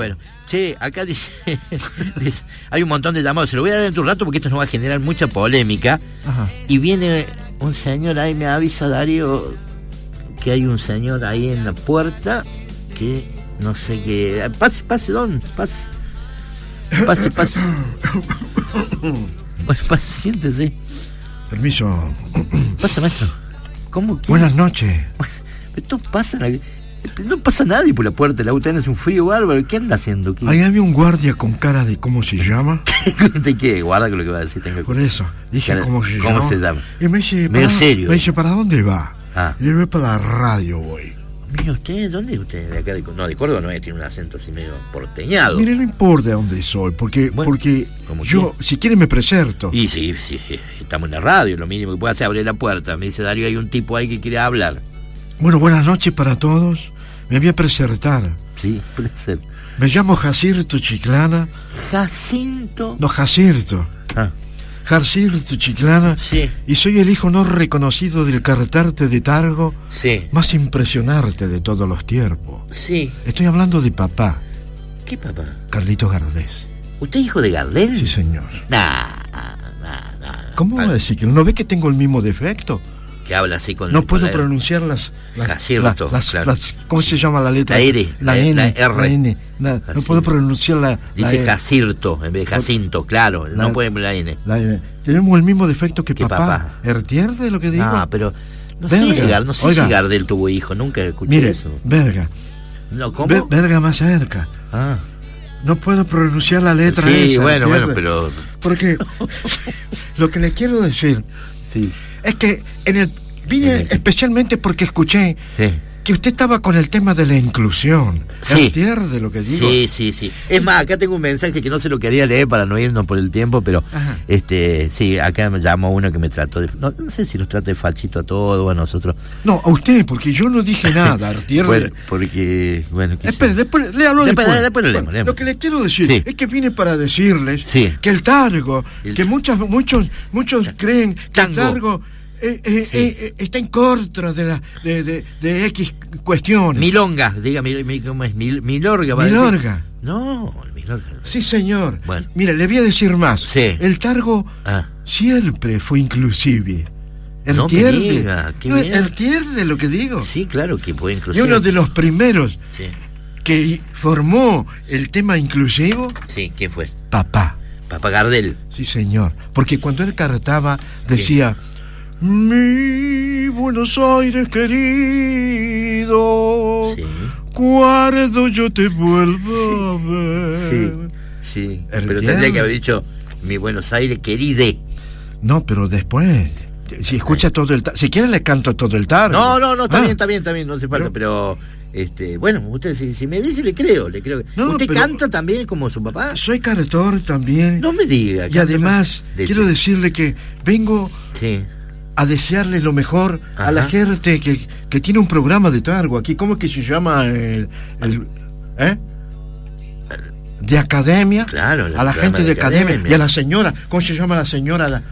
Bueno, che, acá dice, dice- hay un montón de llamados, se lo voy a dar dentro de un rato porque esto nos va a generar mucha polémica. Ajá. Y viene un señor ahí, me avisa Darío que hay un señor ahí en la puerta que no sé qué. Pase, pase, don, pase. Pase, pase. Bueno, pase, siéntese. Permiso. Pasa, maestro. ¿Cómo que? Buenas noches. Esto pasa. No pasa nadie por la puerta de la UTN, es un frío bárbaro. ¿Qué anda haciendo? ¿Qué? Ahí había un guardia con cara de cómo se llama. ¿De qué? Guarda con lo que va a decir. Tenga Por eso, dije Cara- cómo se ¿cómo llama. se llama? Y me dice, Medio "¿Para- serio. Me dice, ¿para dónde va? Ah. Y yo voy para la radio, voy. Mire usted, ¿dónde es usted? De acá de, no, de Córdoba no es, tiene un acento así medio porteñado. Mire, no importa dónde soy, porque, Bueno, porque ¿cómo yo, si quiere me presento. Y sí, sí, estamos en la radio, lo mínimo que puede hacer es abrir la puerta. Me dice Darío, hay un tipo ahí que quiere hablar. Bueno, buenas noches para todos. Me voy a presentar. Sí, ser. Me llamo Jacirto Chiclana. Jacinto. No, Jacirto. Ah, Jacirto Chiclana. sí, Y soy el hijo no reconocido del cartarte de Targo sí, más impresionante de todos los tiempos. sí. Estoy hablando de papá, ¿Qué papá? Carlitos Gardés. ¿Usted es hijo de Gardel? Sí, señor. Nah, nah, nah. ¿Cómo va a decir que no ve que tengo el mismo defecto? Que habla así con No puedo pronunciar las, las, Jacirto, la- las- claro. las- ¿cómo se llama la letra? La R, la, la- N, la R. la N. No puedo pronunciar la, Dice E, Jacirto en vez de Jacinto, claro. La- no puede la N. la N. Tenemos el mismo defecto que Que papá. papá. ¿Entiende lo que digo? Ah, pero no sé, no sé Oiga. si Gardel tuvo hijo, nunca escuché Mire, eso. verga. No, ¿cómo? Ve- verga más cerca. ah, No puedo pronunciar la letra sí, esa, bueno, bueno, pero Porque lo que le quiero decir sí, es que en el vine especialmente porque escuché sí. que usted estaba con el tema de la inclusión. Sí. ¿Entiende lo que digo? Sí, sí, sí. Es más, acá tengo un mensaje que no se lo quería leer para no irnos por el tiempo, pero Ajá. este, sí, acá me llamó uno que me trató de. No, no sé si nos trata de fachito a todos o a nosotros. No, a usted, porque yo no dije nada, ¿entiende? Bueno, porque, bueno, Espere, después le hablo Después- después. después lo leemos, leemos. Lo que le quiero decir Sí. es que vine para decirles Sí. que el targo, El- que muchas, muchos, muchos creen que Tango. el targo eh, eh, Sí. eh, eh, está en contra de, la, de, de, de X cuestiones. Milonga, diga, mi- mi- ¿cómo es? Mil- milorga, va a decir. Milorga. No, el Milorga. Sí, señor. Bueno. Mire, le voy a decir más. Sí. El targo Ah, siempre fue inclusive. No ¿Entiende? diga, qué No. ¿Entiende lo que digo? sí, claro que Y inclusive. uno de los primeros Sí, que formó el tema inclusivo, sí, ¿quién fue? papá. Papá Gardel. Sí, señor. Porque cuando él cantaba, decía, mi Buenos Aires querido, Sí, cuando yo te vuelvo a ver. sí, sí. Pero tendría que haber dicho mi Buenos Aires queride. No, pero después, si escucha todo el... Si quiere le canto todo el tarde. No, no, no, está Ah, bien, está bien, está bien, no hace falta, pero, este, bueno, usted si, si me dice le creo, le creo. No, ¿Usted canta también como su papá? Soy cantor también. No me diga. y además, de- quiero decirle que vengo Sí. A desearle lo mejor a la gente que, que tiene un programa de targo aquí. ¿Cómo es que se llama el... el- ¿Eh? De academia. Claro, a la gente de, de academia. academia. Y a la señora, ¿cómo se llama la señora? La-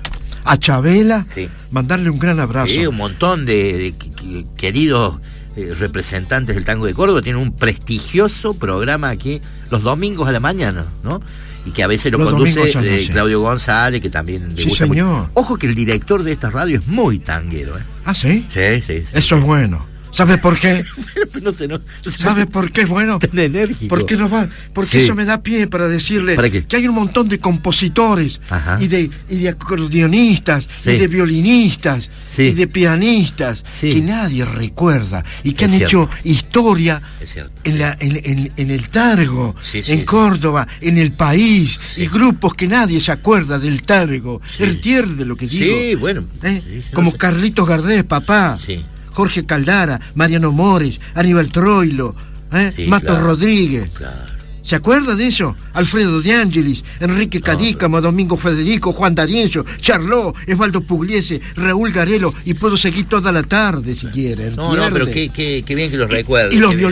a Chabela. Sí. Mandarle un gran abrazo. Sí, un montón de, de que- que- queridos eh, representantes del tango de Córdoba tienen un prestigioso programa aquí los domingos a la mañana, ¿no? Y que a veces lo Los conduce eh. Claudio González, que también le Sí, gusta mucho. señor. Ojo que el director de esta radio es muy tanguero, ¿eh? Ah, ¿sí? Sí, sí, sí. Eso es bueno. ¿Sabe por qué? no sé, no. ¿Sabe por qué bueno? Tan enérgico. Porque nos va, porque Sí. eso me da pie para decirle que hay un montón de compositores Ajá. y de, y de acordeonistas Sí. y de violinistas Sí. y de pianistas que nadie recuerda y que Es han cierto. hecho historia en, la, en, en- en el Targo, en. Córdoba, en el país y grupos que nadie se acuerda del Targo. Sí. ¿Entiende lo que digo? Sí, bueno. ¿Eh? sí, sí, no Como sé. Carlitos Gardés, papá. Sí. Jorge Caldara, Mariano Mores, Aníbal Troilo, ¿eh? Sí, Mato claro. Rodríguez. Claro. ¿Se acuerda de eso? Alfredo de Angelis, Enrique Cadícamo, Domingo Federico, Juan D'Arienzo, Charlot, Osvaldo Pugliese, Raúl Garelo, y puedo seguir toda la tarde si quiere. No, no, pero qué, qué, qué bien que los Y- recuerde. Y los bien.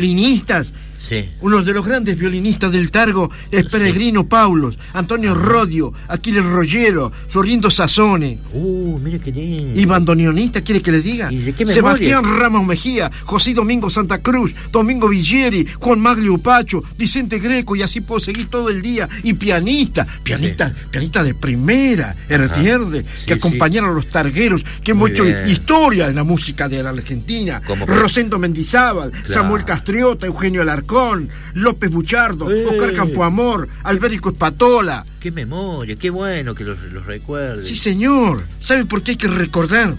Sí. Uno de los grandes violinistas del targo es Peregrino Paulos, Antonio Rodio, Aquiles Rollero, Florindo Sassone. Uh, mire qué lindo. Y bandoneonista, ¿quiere que le diga? ¿Y de qué memoria? Sebastián Ramos Mejía, José Domingo Santa Cruz, Domingo Villieri, Juan Maglio Pacho, Vicente Greco, y así puedo seguir todo el día. Y pianista, pianista, pianista de primera, Ertierde, que acompañaron a los targueros, que hemos hecho historia en la música de la Argentina. Como Rosendo Mendizábal, Samuel Castriota, Eugenio Alarcón, López Buchardo, Eh. Oscar Campoamor, Albérico Espatola. Qué memoria, qué bueno que los, los recuerde. Sí, señor. ¿Sabe por qué hay que recordar?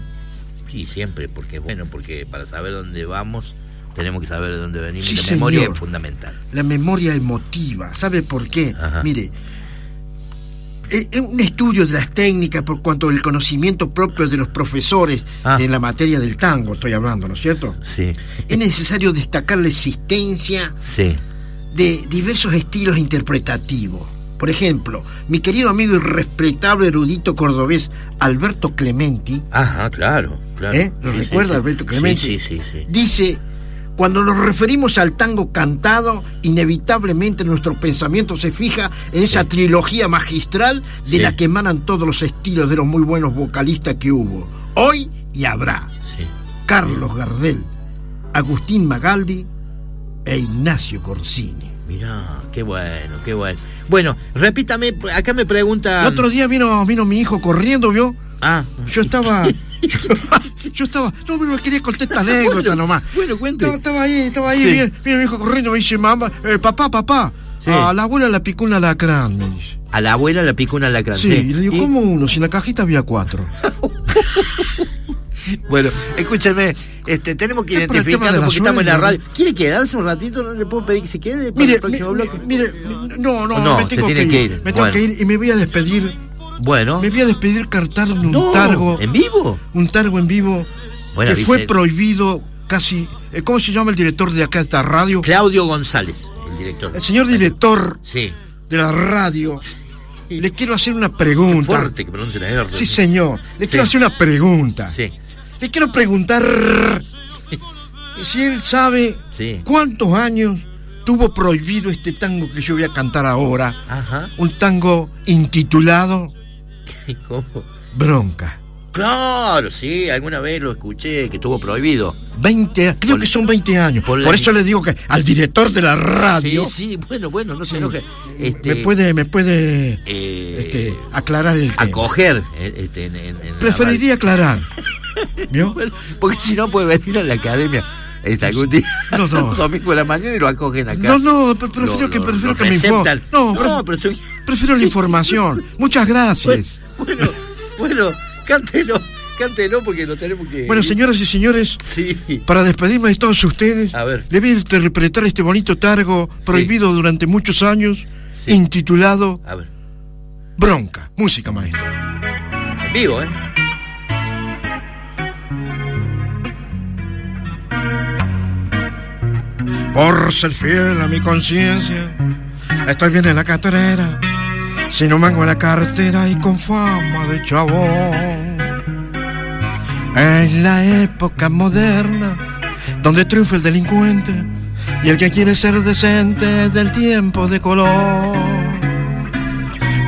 Sí, siempre, porque bueno, porque para saber dónde vamos tenemos que saber de dónde venimos. Sí, la memoria señor. es fundamental. La memoria emotiva. ¿Sabe por qué? Ajá. Mire, un estudio de las técnicas por cuanto al conocimiento propio de los profesores Ah. en la materia del tango, estoy hablando, ¿no es cierto? Sí, Es necesario destacar la existencia sí. de diversos estilos interpretativos. Por ejemplo, mi querido amigo y respetable erudito cordobés Alberto Clementi Ajá, claro, claro. ¿Eh? ¿Lo Sí, recuerda, sí, Alberto. Clementi? Sí, sí, sí. sí. dice, cuando nos referimos al tango cantado, inevitablemente nuestro pensamiento se fija en esa Sí. trilogía magistral de Sí. la que emanan todos los estilos de los muy buenos vocalistas que hubo, hoy y habrá. sí. Carlos Gardel, Agustín Magaldi e Ignacio Corsini. Mirá, qué bueno, qué bueno. Bueno, repítame, acá me pregunta. El otro día vino, vino mi hijo corriendo, ¿vio? Ah, Yo estaba. Yo, estaba. No, pero quería contar esta anécdota Bueno, nomás. bueno, cuente. Estaba, estaba ahí, estaba ahí. Sí. Viene, viene mi hijo corriendo, me dice, mamá, eh, papá, papá. Sí. A la abuela la picó una lacrán, me dice. a la abuela la pica una lacrán. Sí, y le digo, Y- ¿cómo uno? Si en la cajita había cuatro. Bueno, escúchame, este, tenemos que identificarlo porque estamos en la radio. ¿Quiere quedarse un ratito? ¿No le puedo pedir que se quede para Mire, el próximo mi- bloque? mire, no, no, No, me se tengo tiene que, que ir. ir. Me tengo Bueno. que ir y me voy a despedir. Bueno. Me voy a despedir cantando un No, targo. ¿En vivo? Un targo en vivo Bueno, que fue prohibido casi. eh, ¿Cómo se llama el director de acá de esta radio? Claudio González, el director. El señor director Sí. de la radio. Le quiero hacer una Qué pregunta. fuerte que pronuncia la R. Sí, señor. Le Sí. quiero hacer una pregunta. Sí. Le quiero preguntar si él sabe cuántos años tuvo prohibido este tango que yo voy a cantar ahora. Ajá. Un tango intitulado ¿Cómo? Bronca. Claro, sí, alguna vez lo escuché que estuvo prohibido. 20, creo Por- que son 20 años. por Por, la- eso le digo que al director de la Sí, radio sí, bueno, bueno, no se enoje. Este, me puede, me puede eh, este, aclarar el tema. acoger eh, este, en, en- en la Preferiría aclarar. ¿Vio? Porque si no puede venir a la academia este, algún día, No, no. domingo de la mañana y lo acogen acá. No, no, pre- prefiero Lo- que, prefiero lo que me informe. receptan. No, no, prefiero la información. Muchas gracias. Bueno, bueno, cántelo, cántelo porque lo tenemos que. Bueno, señoras y señores, Sí. para despedirme de todos ustedes, A ver. le voy a interpretar este bonito targo prohibido durante muchos años, Sí. intitulado A ver, Bronca. Música, maestro. en vivo, ¿eh? Por ser fiel a mi conciencia, estoy bien en la cartera, sin un mango en la cartera y con fama de chabón. En la época moderna, donde triunfa el delincuente y el que quiere ser decente del tiempo de color.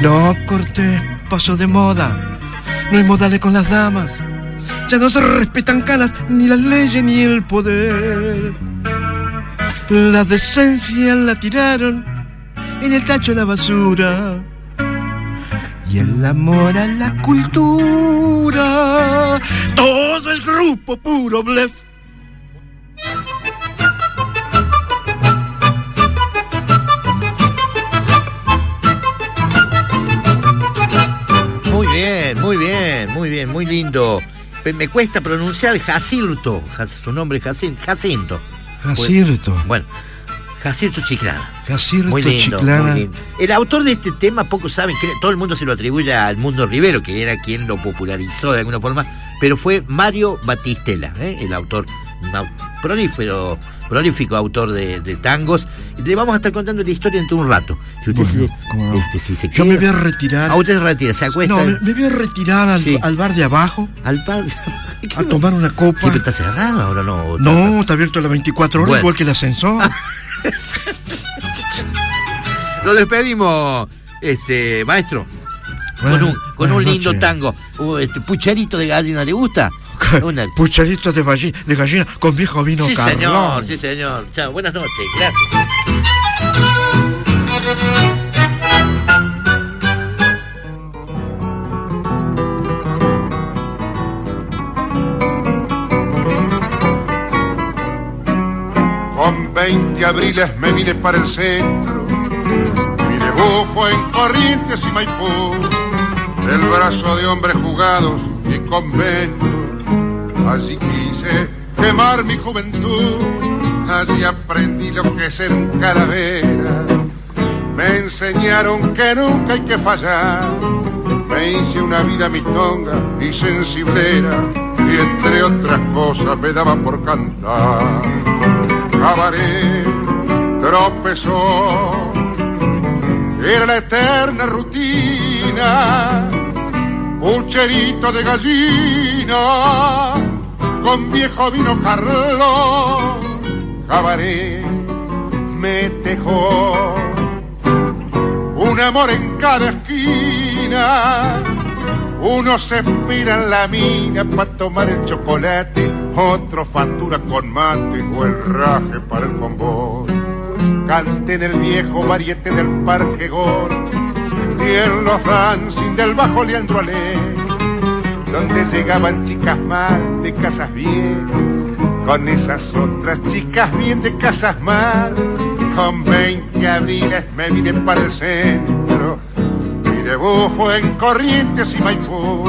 Lo cortés pasó de moda, no hay modales con las damas, ya no se respetan canas, ni las leyes ni el poder. La decencia la tiraron en el tacho de la basura. Y el amor a la cultura. Todo es grupo puro blef. Muy bien, muy bien, muy bien, muy lindo. Me cuesta pronunciar Jacinto, su nombre es Jacinto. Jacinto. Jacirto. Bueno, Jacinto Chiclana. Jacirto Muy lindo, Chiclana. muy lindo. El autor de este tema, pocos saben, todo el mundo se lo atribuye al Mundo Rivero, que era quien lo popularizó de alguna forma, pero fue Mario Batistela, ¿eh? el autor, prolífero, prolífico autor de, de tangos. Le vamos a estar contando la historia dentro de un rato. Si usted Bueno, se, cómo no. este, si se Yo me voy a retirar. Ah, usted se retira, se acuesta No, me, me voy a retirar al, Sí. al bar de abajo al par. a tomar una copa. Siempre está cerrado ahora no. No, está abierto a las 24 horas, Bueno. igual que el ascensor. Lo despedimos, este, maestro. Con un, con un lindo tango. Uh, este, ¿Pucharito de gallina le gusta? Una... Pucharitos de, gallina, de gallina con viejo vino sí, señor, sí, señor. Chao, buenas noches. Gracias. 20 abriles me vine para el centro. Mi debut fue en Corrientes y Maipú. El brazo de hombres jugados y conventos. Allí quise quemar mi juventud. Allí aprendí lo que es ser un calavera. Me enseñaron que nunca hay que fallar. Me hice una vida mistonga y sensiblera. Y entre otras cosas me daba por cantar cabaret tropezó. Era la eterna rutina, pucherito de gallina, con viejo vino Carlos, cabaret me dejó. Un amor en cada esquina, uno se espira en la mina para tomar el chocolate otro factura con mate o el raje para el convoy. Cante en el viejo variete del Parque Gor y en los dancing del Bajo Leandro Ale, donde llegaban chicas mal de casas bien, con esas otras chicas bien de casas mal. Con 20 abriles me vine para el centro, mi debut fue en Corrientes y Maipú.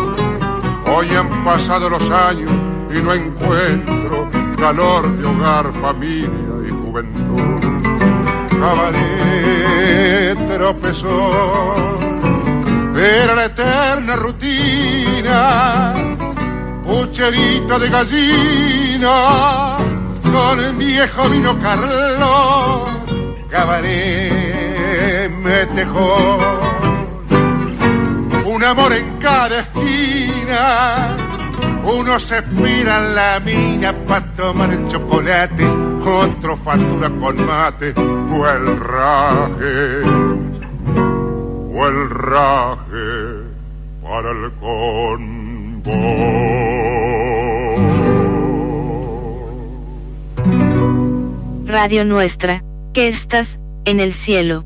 Hoy han pasado los años y no encuentro calor de hogar, familia y juventud. Cabaret tropezó, era la eterna rutina, pucherito de gallina, con el viejo vino Carlos, cabaret me dejó. Un amor en cada esquina uno se mira en la mina para tomar el chocolate, otro factura con mate o el raje, o el raje para el convo. Radio Nuestra, que estás en el cielo.